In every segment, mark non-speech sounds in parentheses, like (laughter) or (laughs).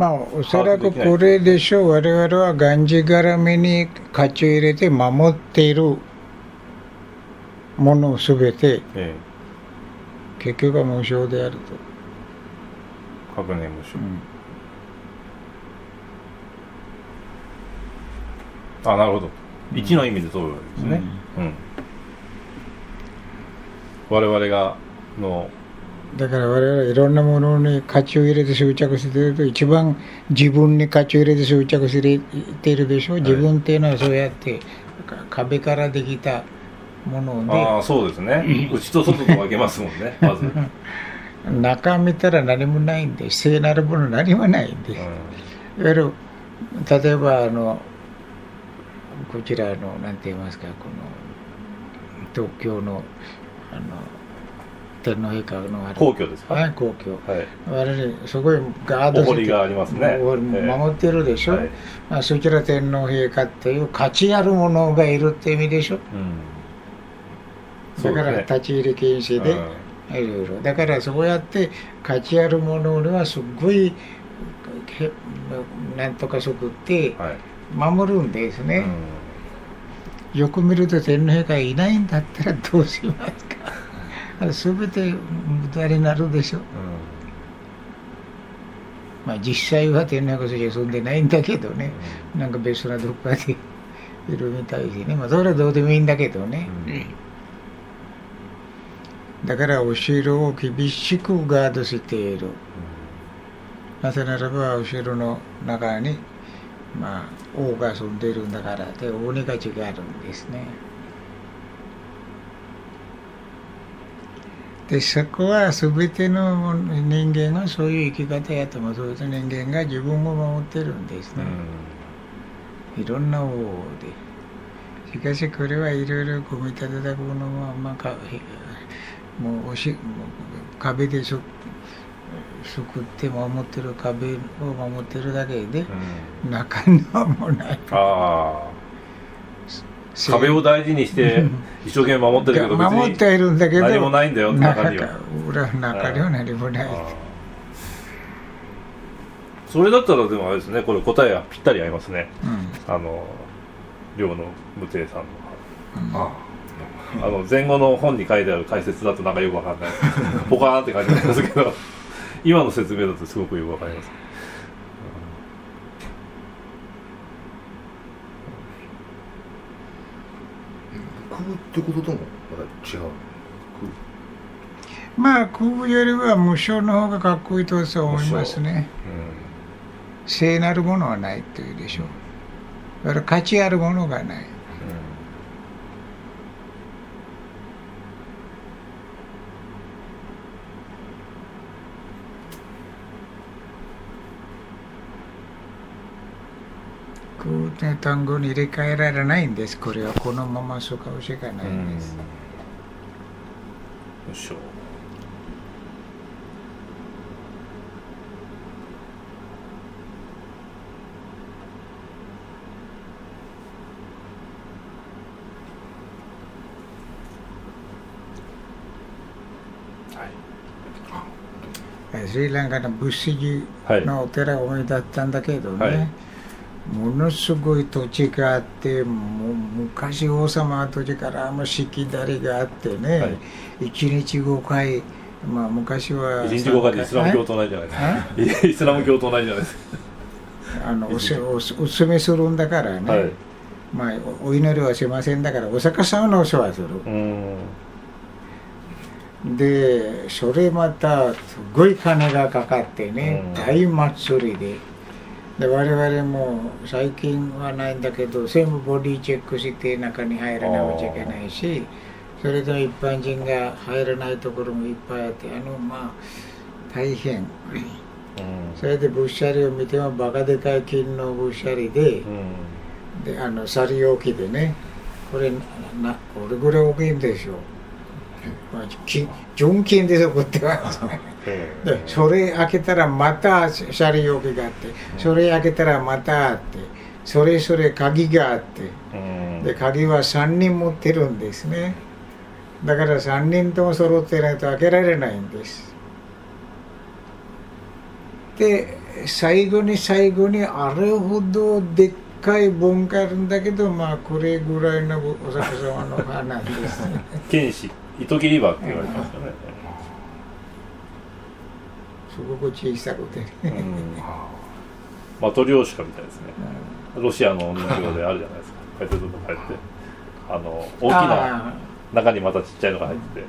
まあおそらくこれでしょう。我々はがんじがらめに価値を入れて守っているものすべてえ結局は無償であると、え確年無償、あなるほど。一の意味でそういうわけですね。うん、我々がのだから我々はいろんなものに価値を入れて執着していると一番自分に価値を入れて執着しているでしょう。自分っていうのはそうやってか壁からできたものああそうですね。内と外と分けますもんね (laughs) まず、うんで中見たら何もないんで聖なるもの何もないんで、いわゆる例えばあのこちらのなんて言いますかこの東京のあの天皇陛下のある皇居ですか？はい皇居。はい。我々すごいガードお堀がありますね。守ってるでしょ、はい。まあ、そちら天皇陛下っていう価値あるものがいるって意味でしょ？うん。だから立ち入り禁止で、いろいろ。だからそうやって価値あるものにはすっごいへなんとかそくって守るんですね、うよく見ると天皇陛下いないんだったらどうしますか？あれ全て無駄になるでしょ。ん。まあ実際は天皇陛下そちら住んでないんだけどね。なんか別などっかで (laughs) いるみたいでね。まあそれはどうでもいいんだけどね、だからお城を厳しくガードしている。なぜならばお城の中にまあ王が住んでいるんだからで王に価値があるんですねでそこは全ての人間がそういう生き方やともそういう人間が自分を守ってるんですね、いろんな王で。しかしこれはいろいろ組み立てたものもあんまかもうおし壁でそ作って守ってる壁を守ってるだけでうん。中にはもうない。ああ壁を大事にして一生懸命守ってるけど別に守ってはいるんだけど何もないんだよ中には。裏中には何もない。それだったらでもあれですねこれ答えはぴったり合いますね。うん。あの寮の無定さんの。あ。あの前後の本に書いてある解説だとなんかよくわかんない。ポカーンって感じなんですけど今の説明だとすごくよくわかります空ってことともまた違うまあ空よりは無償の方がかっこいいとは思いますね。聖なるものはないというでしょう。だから価値あるものがない空の単語に入れ替えられないんです。これはこのままそうかもしれないんです、よいしょ。スリランカの仏師のお寺を思い出ったんだけどね、はいものすごい土地があってもう昔王様の土地からあのしきだりがあってね、はい。一日5回まあ昔は一日後かでイスラム教と同じじゃないですか。(laughs) イスラム教と同じじゃないですか。あのおせおお勧めするんだからね、はい。まあおお祈りはしませんだからお釈迦様のお世話する、うん。でそれまたすごい金がかかってね、うん。大祭りでで我々も最近はないんだけど全部ボディチェックして中に入らなくちゃいけないしそれと一般人が入らないところもいっぱいあってあのまあ大変。うん。それでぶっしゃりを見てもバカでかい金のぶっしゃりでうん。であの去り置きでねこれなこれぐらい大きいんでしょう、まあ、純金で送ってますねえでそれ開けたらまたシャリ置きがあってそれ開けたらまたあってそれぞれ鍵があってで鍵は3人持ってるんですねだから3人とも揃ってないと開けられないんですで最後に最後にあれほどでっかい盆があるんだけどまあこれぐらいのお釈迦様の花ですね剣士糸切り場って言われてますよね、すごく小さくて。ね、うん。マトリョーシカみたいですねロシアの人形であるじゃないですか。こうやって。あの大きなあ中にまたちっちゃいのが入ってて。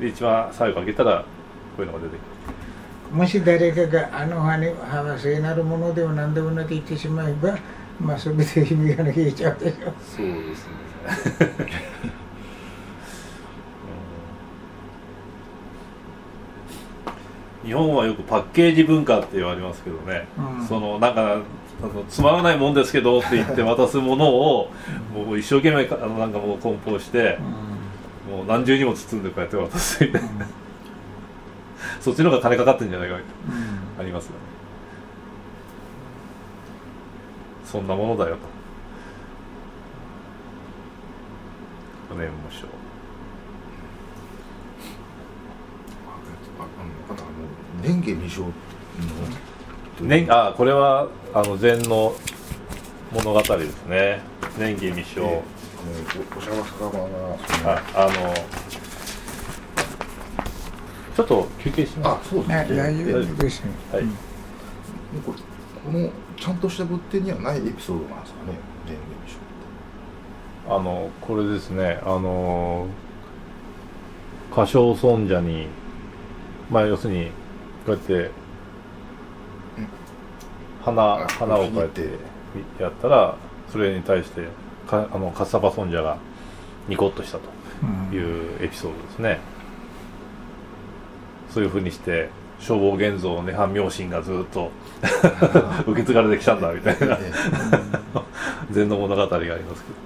で一番最後開けたらこういうのが出てくる。ーもし誰かがあの葉に葉は聖なるものでも何でもなく言ってしまえばまあ全て意味が消えちゃうでしょ。そうですね (laughs) 日本はよくパッケージ文化って言われますけどね、うん。そのなんかあのつまらないもんですけどって言って渡すものをもう一生懸命かあのなんかもう梱包してう、もう何重にも包んでこうやって渡すみたいな。そっちの方が金かかってんじゃないかみたいん。なありますよね。そんなものだよと。年も賞ああのあとあの蓮華未生のね、あこれはあの禅の物語ですね。年華未生、ええ。あのおお釈迦様がはい。あのちょっと休憩しあます。そうですね。ね大丈夫ですね。はい。うん。これこのちゃんとした仏典にはないエピソードなんですかね。あのこれですね。あの歌唱尊者にまあ要するにこうやって花あ花をこうやってやったらそれに対してかあのカッサバ尊者がニコッとしたとうんいうエピソードですね、そういうふうにして消防現像涅槃妙心がずっと受け継がれてきたんだみたいな。え。(laughs) 禅の物語がありますけど。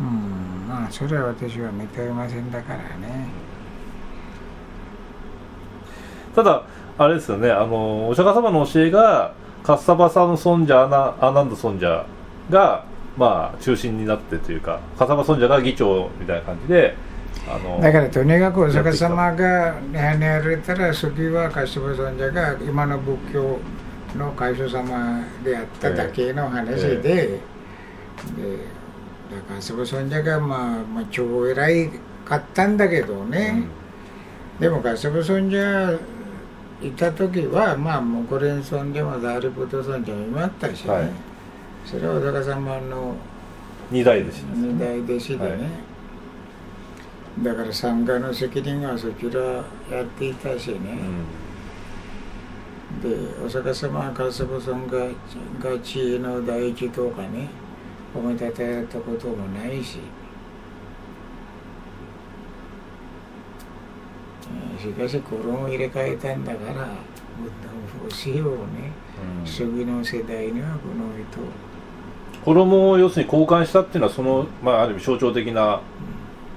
うん。まあそれは私は認めませんだからねただあれですよねあのお釈迦様の教えがカッサバさんの尊者アナアナンド尊者がまあ中心になってというかカッサバ尊者が議長みたいな感じでだからとにかくお釈迦様がねやられたら次はカシバ尊者が今の仏教の海祖様であっただけの話で、でカシバ尊者がまあ、まあ、超偉いかったんだけどね、でもカシバ尊者いた時はまあもうコレン尊者もダーリプト尊者もいまったしね、はい。それはお釈迦様の二代弟子です二代弟子でね、はい。だから参加の責任はそちらやっていたしね、でお釈迦様はカスボソンがが地位の第一とかね褒めたたえたこともないし、えーしかし衣を入れ替えたんだから教えをねうん次の世代にはこの人衣を要するに交換したっていうのはその、まあ、ある意味象徴的な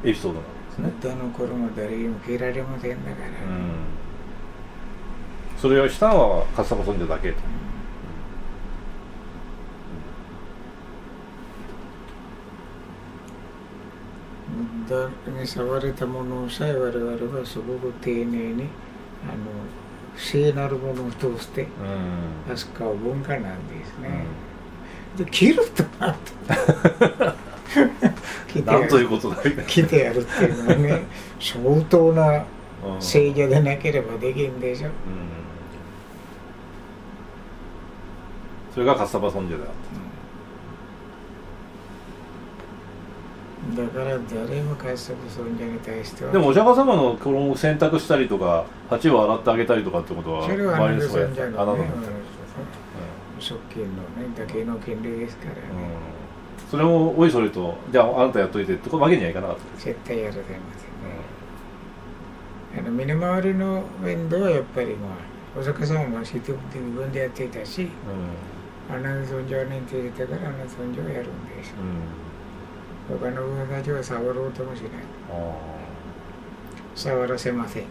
エピソードなんですね、歌の衣誰にも着られませんだから、それをしたのはカッサバ尊者だけとうんダに触れたものさえ我々はすごく丁寧にあの聖なるものを通してうん扱う文化なんですね。で着るとなるとなんということだみたいな着てやるっていうのはね相当なうん聖女でなければできんでしょ。うんそれがカッサバ尊者であっだから誰もカスブ尊者に対しては。たでもお釈迦様の衣を洗濯したりとか鉢を洗ってあげたりとかってことはそれはアナル周りの人がやって尊者のね側近のねだけの権利ですからね。うん。それもおいそれとじゃああなたやっといてってわけにはいかなかった。絶対やられませんね。あの身の回りの面倒はやっぱりまあお釈迦様も積極的に自分でやっていたし、アナン尊者を認定してたからアナン尊者をやるんです。う。んうん他の分たちは触ろうともしない。あ触らせません。ー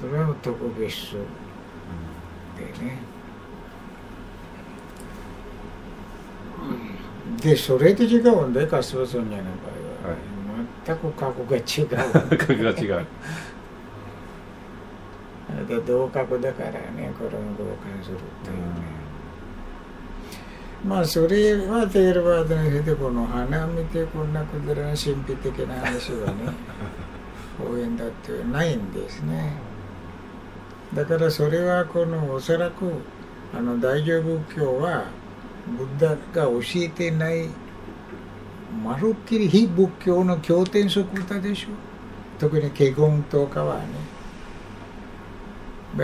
それは特別数でね。でそれで違うんだよカスバソンニャの場合は、はい全く過去が違う格が違うで同格だからねこれも同感するっていうね、まあそれはテールバードにしてこの花見てこんなくだらない神秘的な話はね (laughs) 応援だってないんですね。だからそれはこのおそらくあの大乗仏教はブッダが教えてないまるっきり非仏教の経典則歌でしょ。特に華厳とかはね。まあ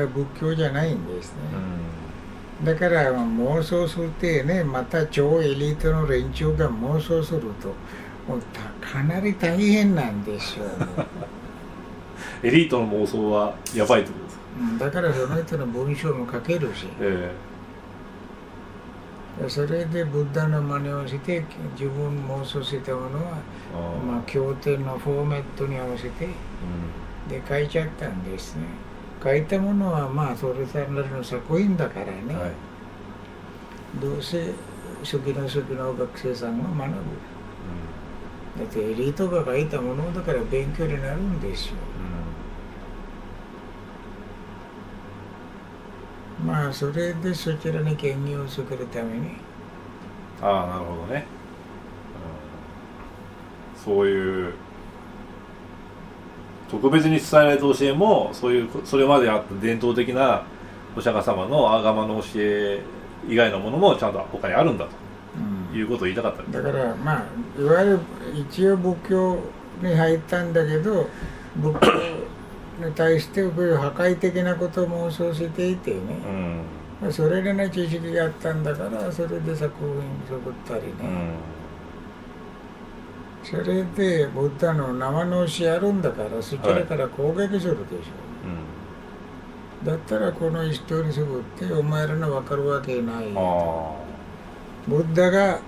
仏教じゃないんですね、だから妄想するってねまた超エリートの連中が妄想するともうたかなり大変なんでしょう、(laughs) エリートの妄想はやばいってことですか？うんだからその人の文章も書けるし。えそれでブッダの真似をして自分妄想したものは、えまあ、経典のフォーマットに合わせてうで書いちゃったんですね書いたものはまあそれさんなりの作品だからね、んはい。どうせ初期の初期の学生さんが学ぶ。だってエリートが書いたものだから勉強になるんですよまあそれでそちらに権限を作るために。ああなるほどね、うん。そういう特別に伝えられた教えもそういうそれまであった伝統的なお釈迦様のアーガマの教え以外のものもちゃんと他にあるんだうんと。いうことを言いたかったん。ですだからまあいわゆる一応仏教に入ったんだけど仏教に対してこういう破壊的なことを妄想していてね、うん。まあそれらの知識があったんだからそれで作品作ったりね、うんそれでブッダの生の教えあるんだからそちらから攻撃するでしょ、だったらこの人にすぐってお前らの分かるわけないブッダが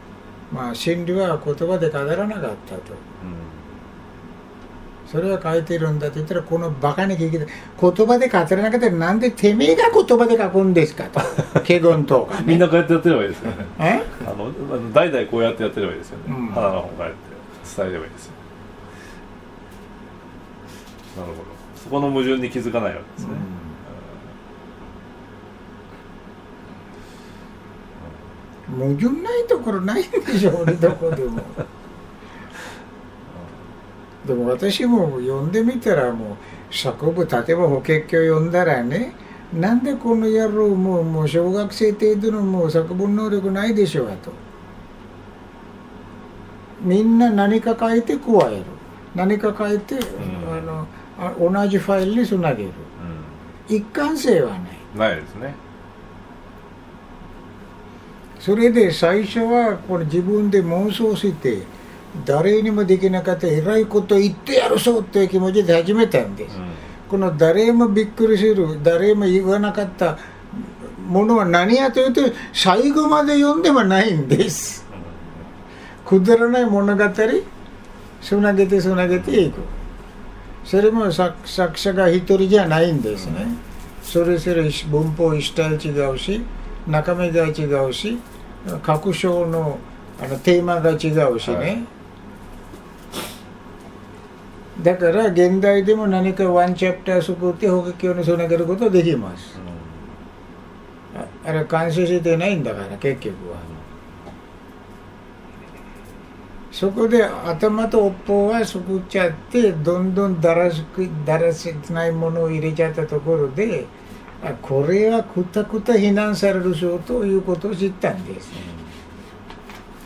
まあ真理は言葉で語らなかったと。うん。それは書いてるんだって言ったらこのバカに聞いて言葉で語らなかったらなんでてめえが言葉で書くんですかと。(laughs) 華厳とか、ね、みんなこうやってやってればいいですよね。え？あの代々こうやってやってればいいですよね、うん。花の本て伝えればいいですよ。なるほど。そこの矛盾に気づかないわけですね、矛盾ないところないんでしょ俺どこでも。でも私も読んでみたらもう作部例えば法華経読んだらねなんでこの野郎もうもう小学生程度のもう作文能力ないでしょうとみんな何か書いて加える。何か書いて、ん。あのあ同じファイルにつなげる。うん。一貫性はない。ないですね。それで最初はこれ自分で妄想して誰にもできなかった偉いこと言ってやるぞっていう気持ちで始めたんです、この誰もびっくりする誰も言わなかったものは何やというと最後まで読んではないんですくだらない物語つなげてつなげていくそれも作作者が一人じゃないんですね、それぞれ文法一体違うし中身が違うし各章のあのテーマが違うしね、はいだから現代でも何かワンチャプター作って法華経につなげることができますああれ完成してないんだから結局はそこで頭と尾っぽは作っちゃってどんどんだらしくだらしないものを入れちゃったところであこれはくたくた非難されるぞということを知ったんです。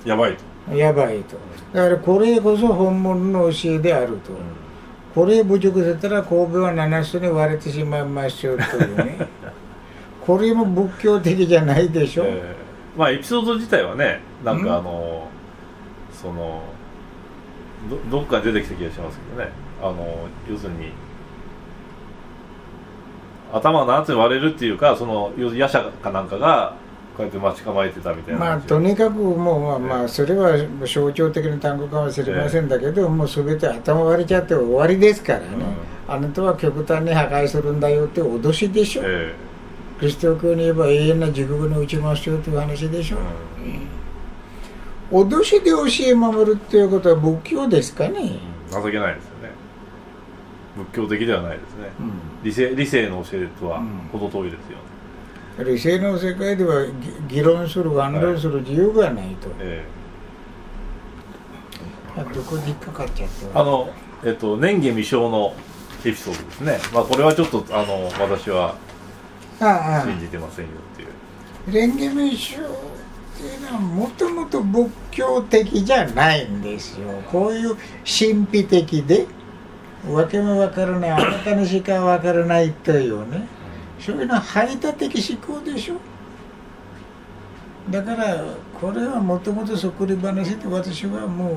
やばいと、やばいと。だからこれこそ本物の教えであると、これ侮辱されたら神戸は7つに割れてしまいましょうというね。(laughs) これも仏教的じゃないでしょ、えーまあエピソード自体はねなんかあのそのどどっかに出てきた気がしますけどね。あの要するに頭が7つに割れるっていうかその要するに夜叉かなんかがこうやって待ち構えてたみたいなまあとにかくもうまあまあそれは象徴的な単語かもしれませんだけど、もう全て頭割れちゃって終わりですからね、あなたは極端に破壊するんだよって脅しでしょ、えキリスト教に言えば永遠な地獄に打ちますよという話でしょ、え脅しで教え守るっていうことは仏教ですかね、情けないですよね。仏教的ではないですね。うん。理性理性の教えとはうん。程遠いですよね、理性の世界ではぎ議論する反論する自由がないと、えあどこで引っかかっちゃっえたあのえっと年華未生のエピソードですね。まあこれはちょっとあの私は信じてませんよっていう。蓮華明宗っていうのはもともと仏教的じゃないんですよこういう神秘的でわけもわからないあなたにしかわからないというねそういうのは排他的思考でしょだからこれはもともとそっくり話で私はも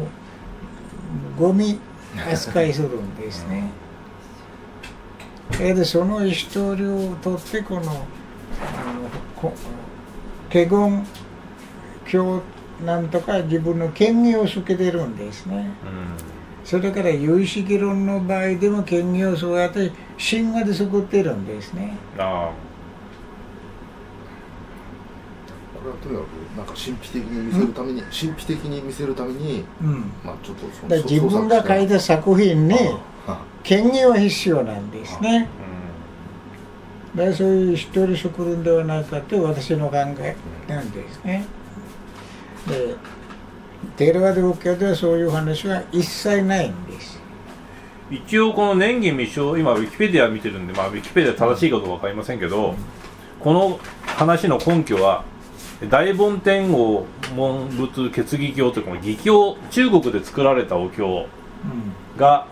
うゴミ扱いするんですね。それでその一通りを取ってこのあのこ華厳教なんとか自分の権威をつけてるんですね。それから有意識論の場合でも権威をそうやって神話で作ってるんですね。うんあこれはとにかくなんか神秘的に見せるために神秘的に見せるためにうん、まあちょっとその自分が書いた作品にあ (laughs) 権威は必要なんですね。あだからそういう一人作るんではないかという私の考えなんですね。で、テーラワード仏教ではそういう話は一切ないんです。うん一応この年華未生今ウィキペディア見てるんでまあウィキペディア正しいかどうかわかりませんけどこの話の根拠は大梵天王文仏決議経というこの義経中国で作られたお経うんが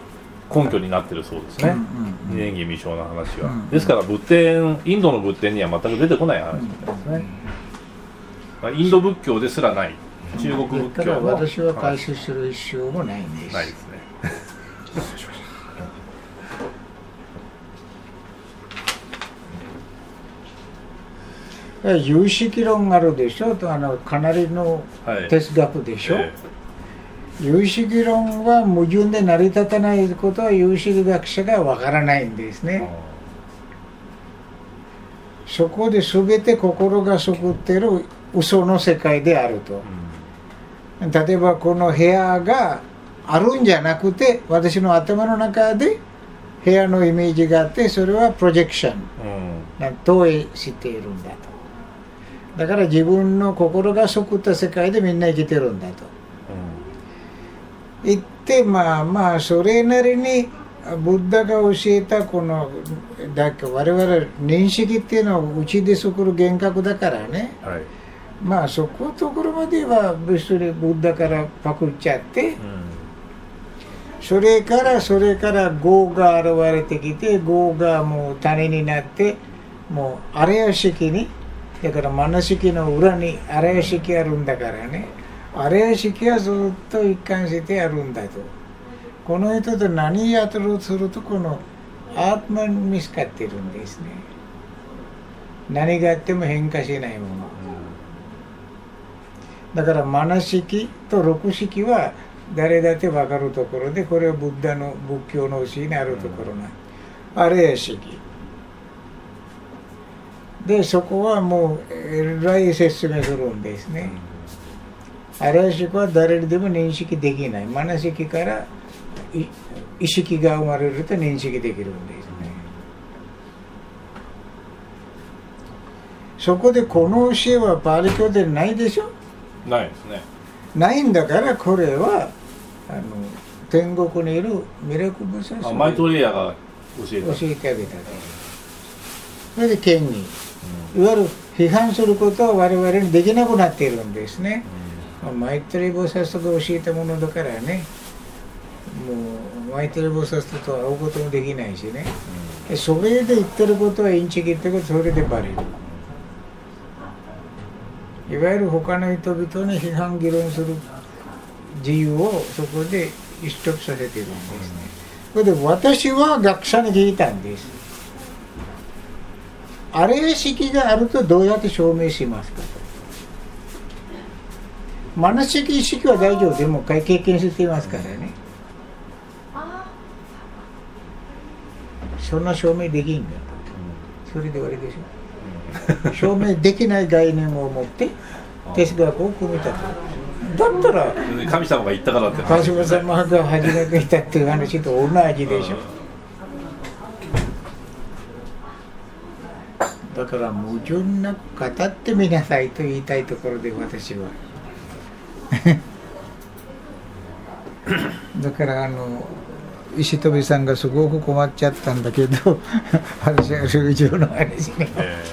根拠になってるそうですね、うんうん年華未生の話は、うんですから仏典インドの仏典には全く出てこない話みたいですね、まあ、インド仏教ですらない。中国仏教も。私は解説する必要もないんです。ない。ですね有識論があるでしょ？とあのかなりのはい。哲学でしょ、え有識論は矛盾で成り立たないことは有識学者がわからないんですえね。そこで全て心が作ってる嘘の世界であると。う。ん。例えばこの部屋があるんじゃなくて私の頭の中で部屋のイメージがあってそれはプロジェクション。うん。な投影しているんだと。だから自分の心が作った世界でみんな生きてるんだと。言ってまあまあそれなりにブッダが教えたこのだけ我々認識っていうのはうちで作る幻覚だからね。うんはいまあそこのところまでは別にブッダからパクっちゃってうん。それからそれから業が現れてきて業がもう種になってもう荒屋敷にだからマナ式の裏に荒屋敷あるんだからね。荒屋敷はずっと一貫してあるんだと。この人と何やとするとこのアートマン見つかってるんですね。何があっても変化しないものだからマナ式と六式は誰だって分かるところでこれはブッダの仏教の教えにあるところな、あれや式でそこはもうえらい説明するんですね、あれや式は誰にでも認識できない。マナ式からい意識が生まれると認識できるんですね。そこでこの教えはパーリ教でないでしょ？ないですね。ないんだからこれはあの天国にいるミラクル菩薩あマイトがレイヤーが教えた。教えてあげたと。それで権威いわゆる批判することは我々にできなくなっているんですね。まあマイトレイ菩薩が教えたものだからね。もうマイトレイ菩薩と会うこともできないしね。でそれで言ってることはインチキってことそれでバレるいわゆる他の人々に批判議論する自由をそこで一直させてるんですね。それで私は学者に聞いたんです。あれ式があるとどうやって証明しますかと。マナ式意識は大丈夫。でも経験していますからね。そんな証明できんだと。それで終わりでしょ証明できない概念を持って哲学を組み立てる。だったら神様が言ったからって。川島様が初めていたっていう話と同じでしょ。だから矛盾なく語ってみなさいと言いたいところで私は。(laughs) だからあの石飛さんがすごく困っちゃったんだけど (laughs) 私はルージュの話ね。え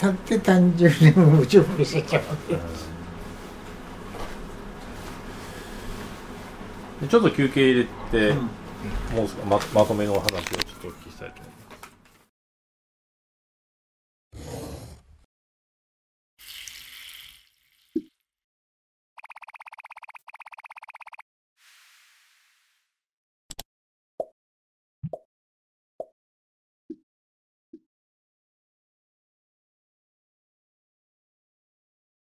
至って単純に矛盾しちゃう。えでちょっと休憩入れて、もうままとめの話をちょっとお聞きしたいと思います